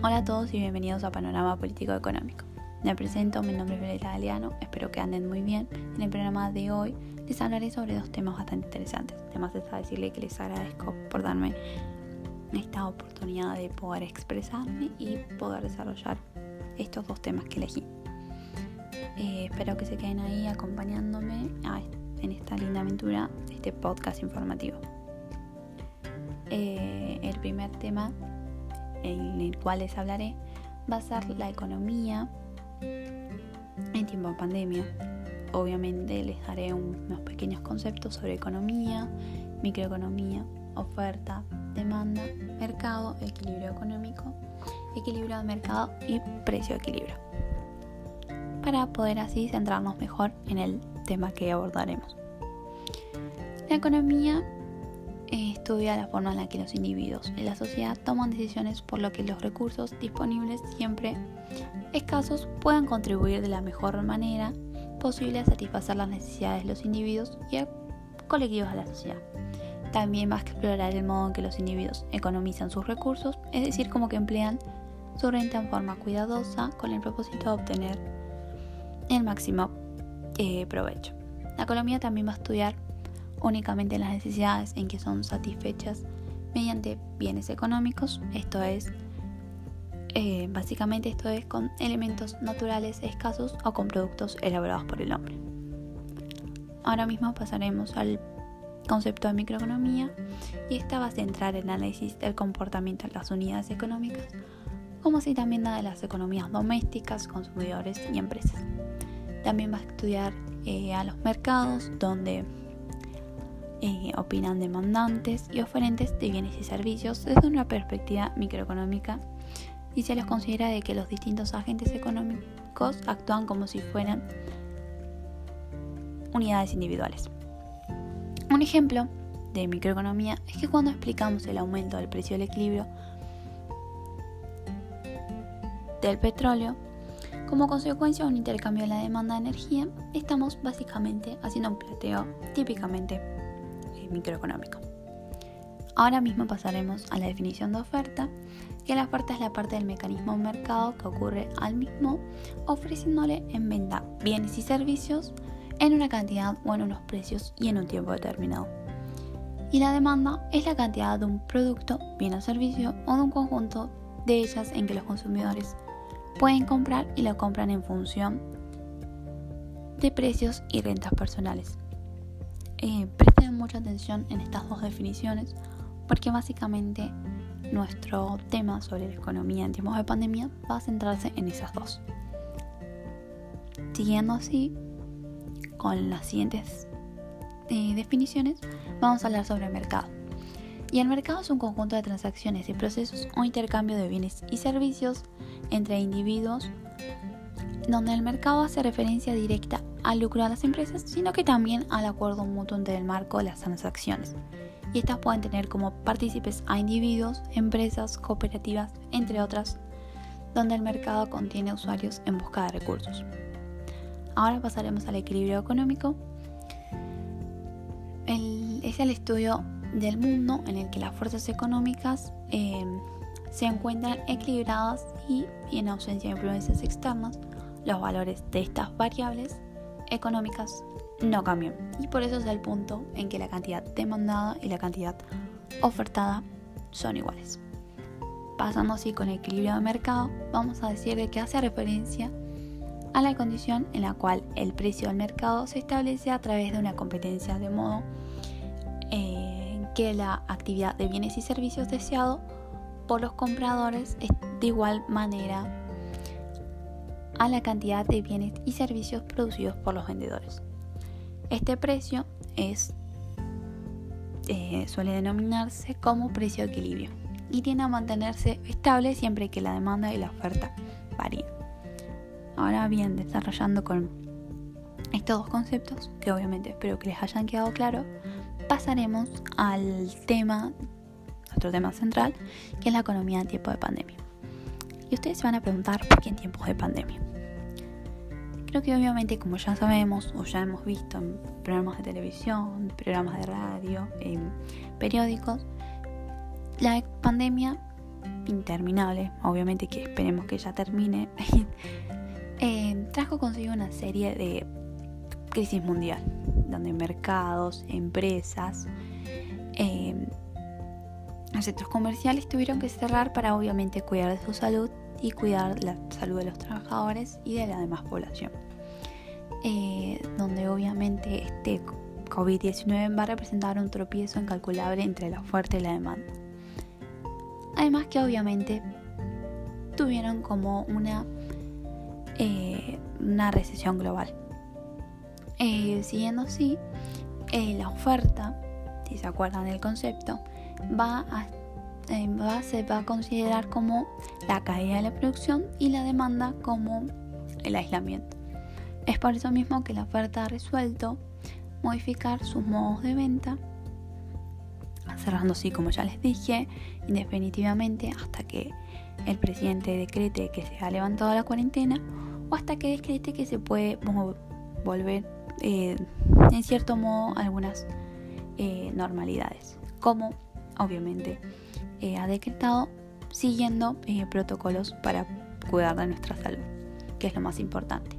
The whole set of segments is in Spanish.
Hola a todos y bienvenidos a Panorama Político Económico. Me presento, mi nombre es Violeta Galeano, espero que anden muy bien. En el programa de hoy les hablaré sobre dos temas bastante interesantes. Además está decirle que les agradezco por darme esta oportunidad de poder expresarme y poder desarrollar estos dos temas que elegí. Eh, espero que se queden ahí acompañándome en esta linda aventura este podcast informativo. Eh, el primer tema en el cual les hablaré va a ser la economía en tiempo de pandemia. Obviamente les daré unos pequeños conceptos sobre economía, microeconomía, oferta, demanda, mercado, equilibrio económico, equilibrio de mercado y precio equilibrio. Para poder así centrarnos mejor en el tema que abordaremos. La economía estudia la forma en la que los individuos y la sociedad toman decisiones por lo que los recursos disponibles siempre escasos puedan contribuir de la mejor manera posible a satisfacer las necesidades de los individuos y colectivos de la sociedad. También más que explorar el modo en que los individuos economizan sus recursos, es decir, como que emplean su renta en forma cuidadosa con el propósito de obtener el máximo eh, provecho. La economía también va a estudiar únicamente las necesidades en que son satisfechas mediante bienes económicos, esto es, eh, básicamente esto es con elementos naturales escasos o con productos elaborados por el hombre. Ahora mismo pasaremos al concepto de microeconomía y esta va a centrar el análisis del comportamiento de las unidades económicas, como así también la de las economías domésticas, consumidores y empresas. También va a estudiar eh, a los mercados, donde opinan demandantes y oferentes de bienes y servicios desde una perspectiva microeconómica y se les considera de que los distintos agentes económicos actúan como si fueran unidades individuales. Un ejemplo de microeconomía es que cuando explicamos el aumento del precio del equilibrio del petróleo, como consecuencia de un intercambio de la demanda de energía, estamos básicamente haciendo un plateo típicamente microeconómico. Ahora mismo pasaremos a la definición de oferta, que la oferta es la parte del mecanismo de mercado que ocurre al mismo ofreciéndole en venta bienes y servicios en una cantidad o en unos precios y en un tiempo determinado. Y la demanda es la cantidad de un producto, bien o servicio o de un conjunto de ellas en que los consumidores pueden comprar y lo compran en función de precios y rentas personales. Eh, presten mucha atención en estas dos definiciones porque básicamente nuestro tema sobre la economía en tiempos de pandemia va a centrarse en esas dos. Siguiendo así con las siguientes eh, definiciones, vamos a hablar sobre el mercado. Y el mercado es un conjunto de transacciones y procesos o intercambio de bienes y servicios entre individuos donde el mercado hace referencia directa al lucro de las empresas, sino que también al acuerdo mutuo entre el marco de las transacciones. Y estas pueden tener como partícipes a individuos, empresas, cooperativas, entre otras, donde el mercado contiene usuarios en busca de recursos. Ahora pasaremos al equilibrio económico. es el estudio del mundo en el que las fuerzas económicas eh, se encuentran equilibradas y en ausencia de influencias externas los valores de estas variables económicas no cambian. Y por eso es el punto en que la cantidad demandada y la cantidad ofertada son iguales. Pasando así con el equilibrio de mercado, vamos a decir de que hace referencia a la condición en la cual el precio del mercado se establece a través de una competencia de modo eh, que la actividad de bienes y servicios deseado por los compradores es de igual manera a la cantidad de bienes y servicios producidos por los vendedores. Este precio es, eh, suele denominarse como precio de equilibrio y tiende a mantenerse estable siempre que la demanda y la oferta varíen. Ahora bien, desarrollando con estos dos conceptos, que obviamente espero que les hayan quedado claros, pasaremos al tema, nuestro tema central, que es la economía en tiempo de pandemia. Y ustedes se van a preguntar por qué en tiempos de pandemia. Creo que obviamente como ya sabemos o ya hemos visto en programas de televisión, programas de radio, en periódicos, la pandemia interminable, obviamente que esperemos que ya termine, eh, trajo consigo una serie de crisis mundial, donde mercados, empresas, eh, centros comerciales tuvieron que cerrar para obviamente cuidar de su salud y cuidar la salud de los trabajadores y de la demás población. Eh, donde obviamente este COVID-19 va a representar un tropiezo incalculable entre la oferta y la demanda. Además que obviamente tuvieron como una, eh, una recesión global. Eh, siguiendo así, la oferta, si se acuerdan del concepto, va a se va a considerar como la caída de la producción y la demanda como el aislamiento. Es por eso mismo que la oferta ha resuelto modificar sus modos de venta, cerrando así como ya les dije, indefinitivamente hasta que el presidente decrete que se ha levantado la cuarentena o hasta que decrete que se puede volver eh, en cierto modo algunas eh, normalidades, como obviamente eh, ha decretado siguiendo eh, protocolos para cuidar de nuestra salud, que es lo más importante.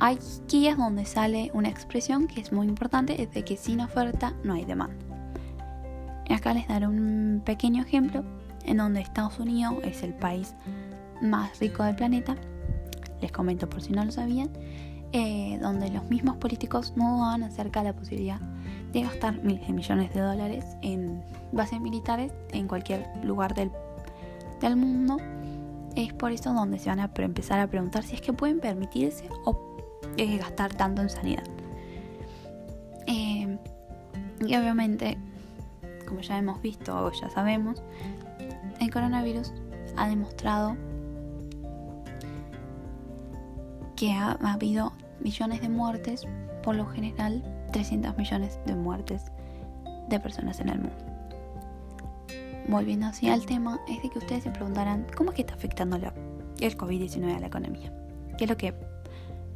Aquí es donde sale una expresión que es muy importante, es de que sin oferta no hay demanda. Acá les daré un pequeño ejemplo en donde Estados Unidos es el país más rico del planeta, les comento por si no lo sabían, eh, donde los mismos políticos no dudan acerca de la posibilidad de gastar miles de millones de dólares en bases militares en cualquier lugar del, del mundo. Es por eso donde se van a empezar a preguntar si es que pueden permitirse o eh, gastar tanto en sanidad. Eh, y obviamente, como ya hemos visto o ya sabemos, el coronavirus ha demostrado que ha habido millones de muertes, por lo general 300 millones de muertes de personas en el mundo. Volviendo así al tema, es de que ustedes se preguntarán cómo es que está afectando el COVID-19 a la economía. Que es lo que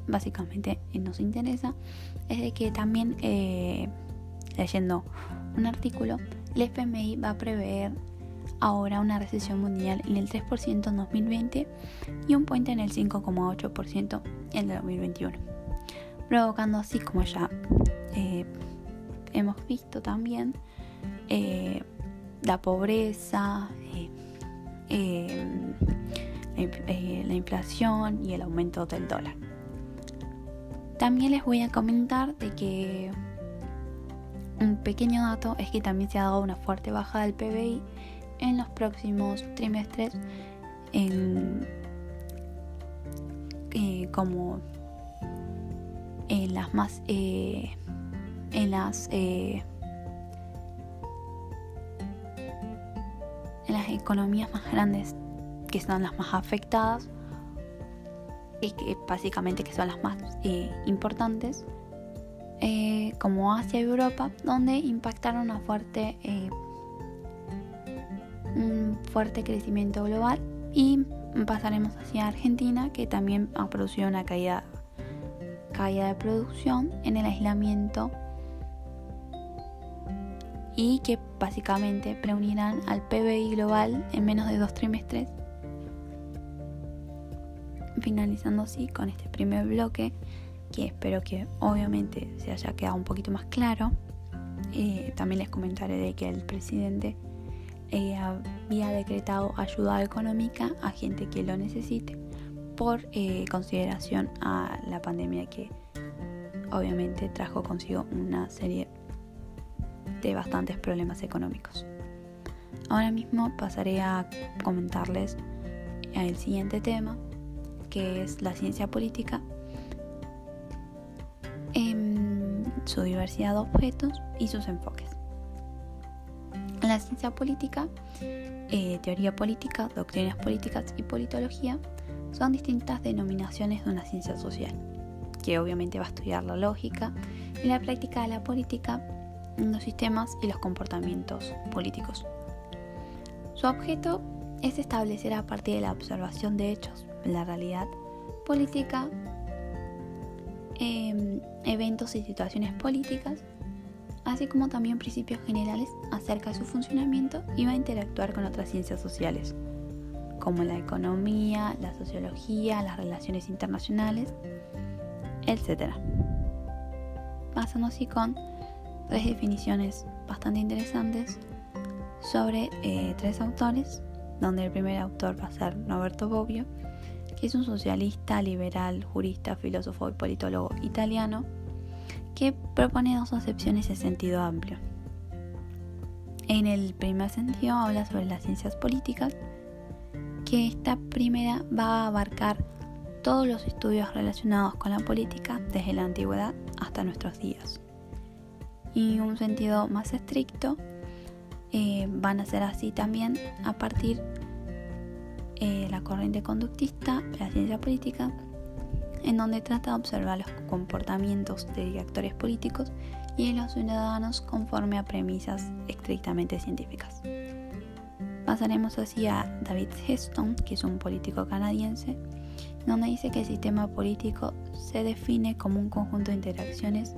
básicamente nos interesa, es de que también eh, leyendo un artículo, el FMI va a prever ahora una recesión mundial en el 3% en 2020 y un puente en el 5,8% en el 2021, provocando así como ya eh, hemos visto también eh, la pobreza, eh, la inflación y el aumento del dólar. También les voy a comentar de que un pequeño dato es que también se ha dado una fuerte baja del PBI en los próximos trimestres en, como en las más eh, en las eh, en las economías más grandes que son las más afectadas y que básicamente que son las más eh, importantes como Asia y Europa donde impactaron una fuerte un fuerte crecimiento global y pasaremos hacia Argentina que también ha producido una caída, caída de producción en el aislamiento y que básicamente preunirán al PBI global en menos de dos trimestres. Finalizando así con este primer bloque, que espero que obviamente se haya quedado un poquito más claro. Eh, también les comentaré de que el presidente eh, había decretado ayuda económica a gente que lo necesite por eh, consideración a la pandemia que obviamente trajo consigo una serie de bastantes problemas económicos. Ahora mismo pasaré a comentarles el siguiente tema, que es la ciencia política, en su diversidad de objetos y sus enfoques. La ciencia política, eh, teoría política, doctrinas políticas y politología son distintas denominaciones de una ciencia social, que obviamente va a estudiar la lógica y la práctica de la política los sistemas y los comportamientos políticos. Su objeto es establecer a partir de la observación de hechos la realidad política, em, eventos y situaciones políticas así como también principios generales acerca de su funcionamiento y va a interactuar con otras ciencias sociales, como la economía, la sociología, las relaciones internacionales, etc. Pasando así con tres definiciones bastante interesantes sobre eh, tres autores, donde el primer autor va a ser Roberto Bobbio, que es un socialista, liberal, jurista, filósofo y politólogo italiano, que propone dos acepciones en sentido amplio. En el primer sentido habla sobre las ciencias políticas, que esta primera va a abarcar todos los estudios relacionados con la política desde la antigüedad hasta nuestros días. Y un sentido más estricto eh, van a ser así también a partir eh, la corriente conductista, la ciencia política, en donde trata de observar los comportamientos de actores políticos y de los ciudadanos conforme a premisas estrictamente científicas. Pasaremos así a David Heston, que es un político canadiense, donde dice que el sistema político se define como un conjunto de interacciones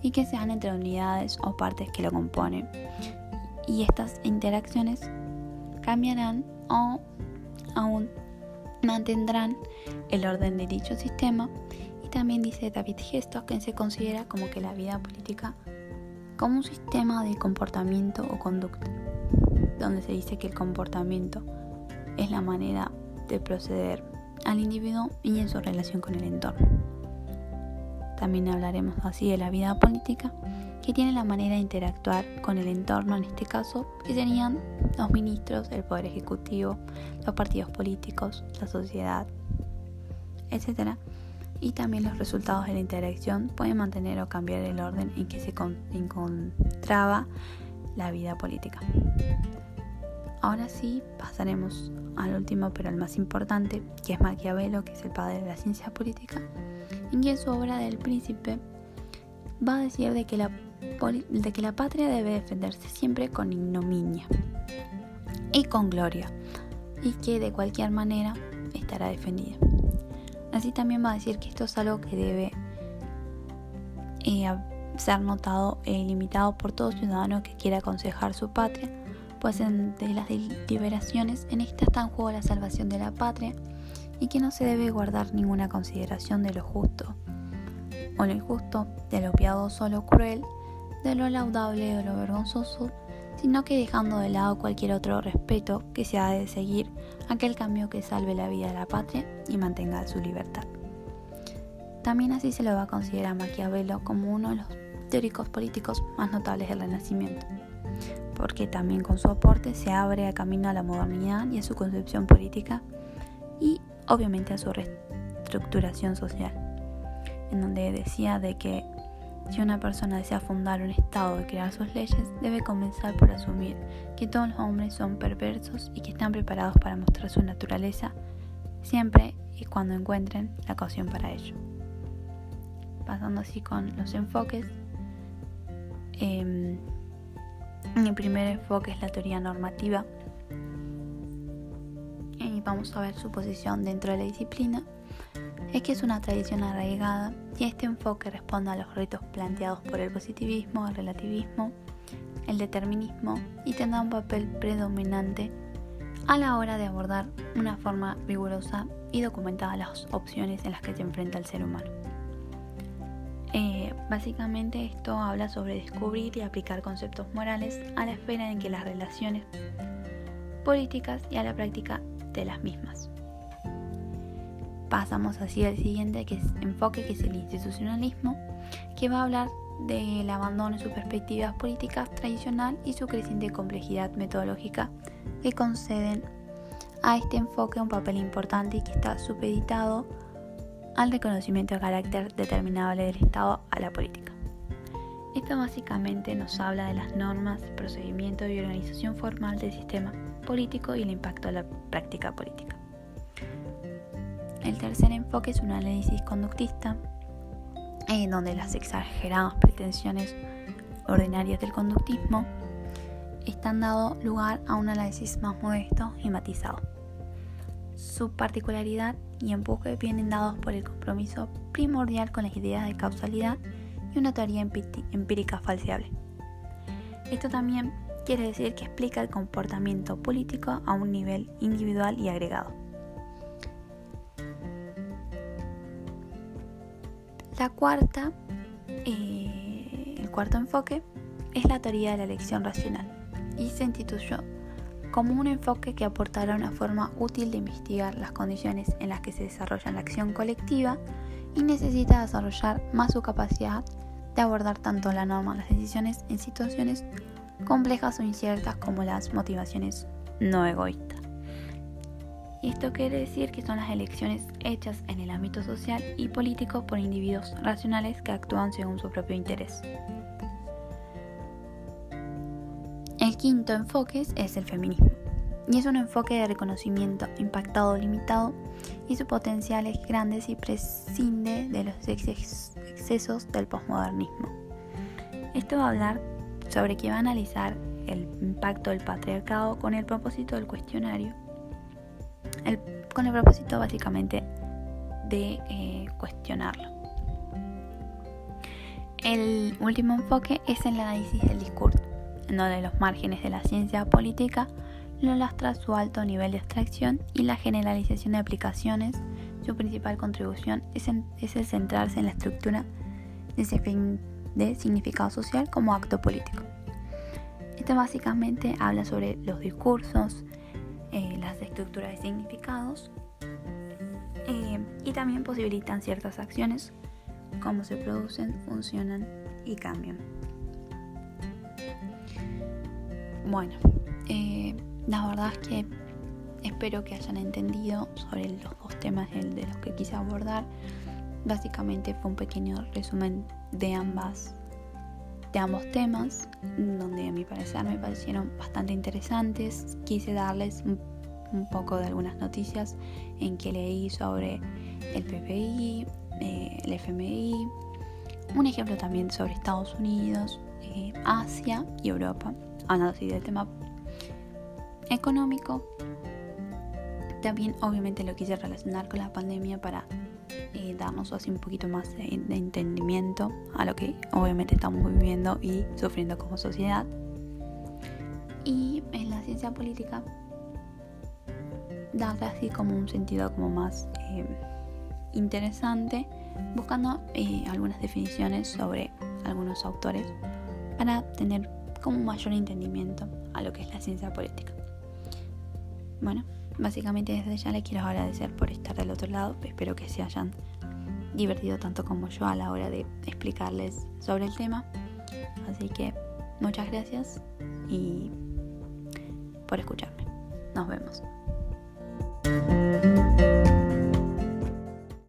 y que se dan entre unidades o partes que lo componen. Y estas interacciones cambiarán o aún mantendrán el orden de dicho sistema y también dice David Gesto que se considera como que la vida política como un sistema de comportamiento o conducta, donde se dice que el comportamiento es la manera de proceder al individuo y en su relación con el entorno. También hablaremos así de la vida política que tiene la manera de interactuar con el entorno, en este caso, que serían los ministros, el poder ejecutivo, los partidos políticos, la sociedad, etc. Y también los resultados de la interacción pueden mantener o cambiar el orden en que se encontraba la vida política. Ahora sí, pasaremos al último pero al más importante, que es Maquiavelo, que es el padre de la ciencia política, en que en su obra del príncipe va a decir de que la patria debe defenderse siempre con ignominia y con gloria, y que de cualquier manera estará defendida. Así también va a decir que esto es algo que debe eh, ser notado e ilimitado por todo ciudadano que quiera aconsejar su patria, pues entre las deliberaciones en esta está en juego la salvación de la patria y que no se debe guardar ninguna consideración de lo justo o lo injusto, de lo piadoso o lo cruel, de lo laudable o lo vergonzoso, sino que dejando de lado cualquier otro respeto que se ha de seguir aquel cambio que salve la vida de la patria y mantenga su libertad. También así se lo va a considerar Maquiavelo como uno de los teóricos políticos más notables del Renacimiento, porque también con su aporte se abre a camino a la modernidad y a su concepción política y obviamente a su reestructuración social, en donde decía de que si una persona desea fundar un Estado y crear sus leyes, debe comenzar por asumir que todos los hombres son perversos y que están preparados para mostrar su naturaleza siempre y cuando encuentren la ocasión para ello. Pasando así con los enfoques. Eh, mi primer enfoque es la teoría normativa. Y vamos a ver su posición dentro de la disciplina es que es una tradición arraigada y este enfoque responde a los retos planteados por el positivismo, el relativismo, el determinismo y tendrá un papel predominante a la hora de abordar una forma rigurosa y documentada las opciones en las que se enfrenta el ser humano. Eh, básicamente esto habla sobre descubrir y aplicar conceptos morales a la esfera en que las relaciones políticas y a la práctica de las mismas. Pasamos así al siguiente que es, enfoque, que es el institucionalismo, que va a hablar del abandono de sus perspectivas políticas tradicional y su creciente complejidad metodológica que conceden a este enfoque un papel importante y que está supeditado al reconocimiento de carácter determinable del Estado a la política. Esto básicamente nos habla de las normas, procedimiento y organización formal del sistema político y el impacto de la práctica política. El tercer enfoque es un análisis conductista, en donde las exageradas pretensiones ordinarias del conductismo están dando lugar a un análisis más modesto y matizado. Su particularidad y empuje vienen dados por el compromiso primordial con las ideas de causalidad y una teoría empírica falseable. Esto también quiere decir que explica el comportamiento político a un nivel individual y agregado. La cuarta, eh, el cuarto enfoque es la teoría de la elección racional y se instituyó como un enfoque que aportará una forma útil de investigar las condiciones en las que se desarrolla la acción colectiva y necesita desarrollar más su capacidad de abordar tanto la norma las decisiones en situaciones complejas o inciertas como las motivaciones no egoístas. Y esto quiere decir que son las elecciones hechas en el ámbito social y político por individuos racionales que actúan según su propio interés. Quinto enfoque es el feminismo, y es un enfoque de reconocimiento impactado limitado y su potencial es grande y prescinde de los excesos del posmodernismo. Esto va a hablar sobre que va a analizar el impacto del patriarcado con el propósito del cuestionario, con el propósito básicamente de eh, cuestionarlo. El último enfoque es el análisis del discurso, en donde los márgenes de la ciencia política lo lastra su alto nivel de abstracción y la generalización de aplicaciones. Su principal contribución es, el centrarse en la estructura de ese significado social como acto político. Este básicamente habla sobre los discursos, eh, las estructuras de significados eh, y también posibilitan ciertas acciones, cómo se producen, funcionan y cambian. Bueno, eh, la verdad es que espero que hayan entendido sobre los dos temas de los que quise abordar. Básicamente fue un pequeño resumen de ambas de ambos temas, donde a mi parecer me parecieron bastante interesantes. Quise darles un, poco de algunas noticias en que leí sobre el PPI, eh, el FMI, un ejemplo también sobre Estados Unidos, eh, Asia y Europa, así del tema económico. También obviamente lo quise relacionar con la pandemia para eh, darnos así un poquito más de, entendimiento a lo que obviamente estamos viviendo y sufriendo como sociedad. Y en la ciencia política darle así como un sentido como más eh, interesante, buscando eh, algunas definiciones sobre algunos autores para tener como un mayor entendimiento a lo que es la ciencia política. Bueno, básicamente desde ya les quiero agradecer por estar del otro lado. Espero que se hayan divertido tanto como yo a la hora de explicarles sobre el tema. Así que muchas gracias y por escucharme. Nos vemos.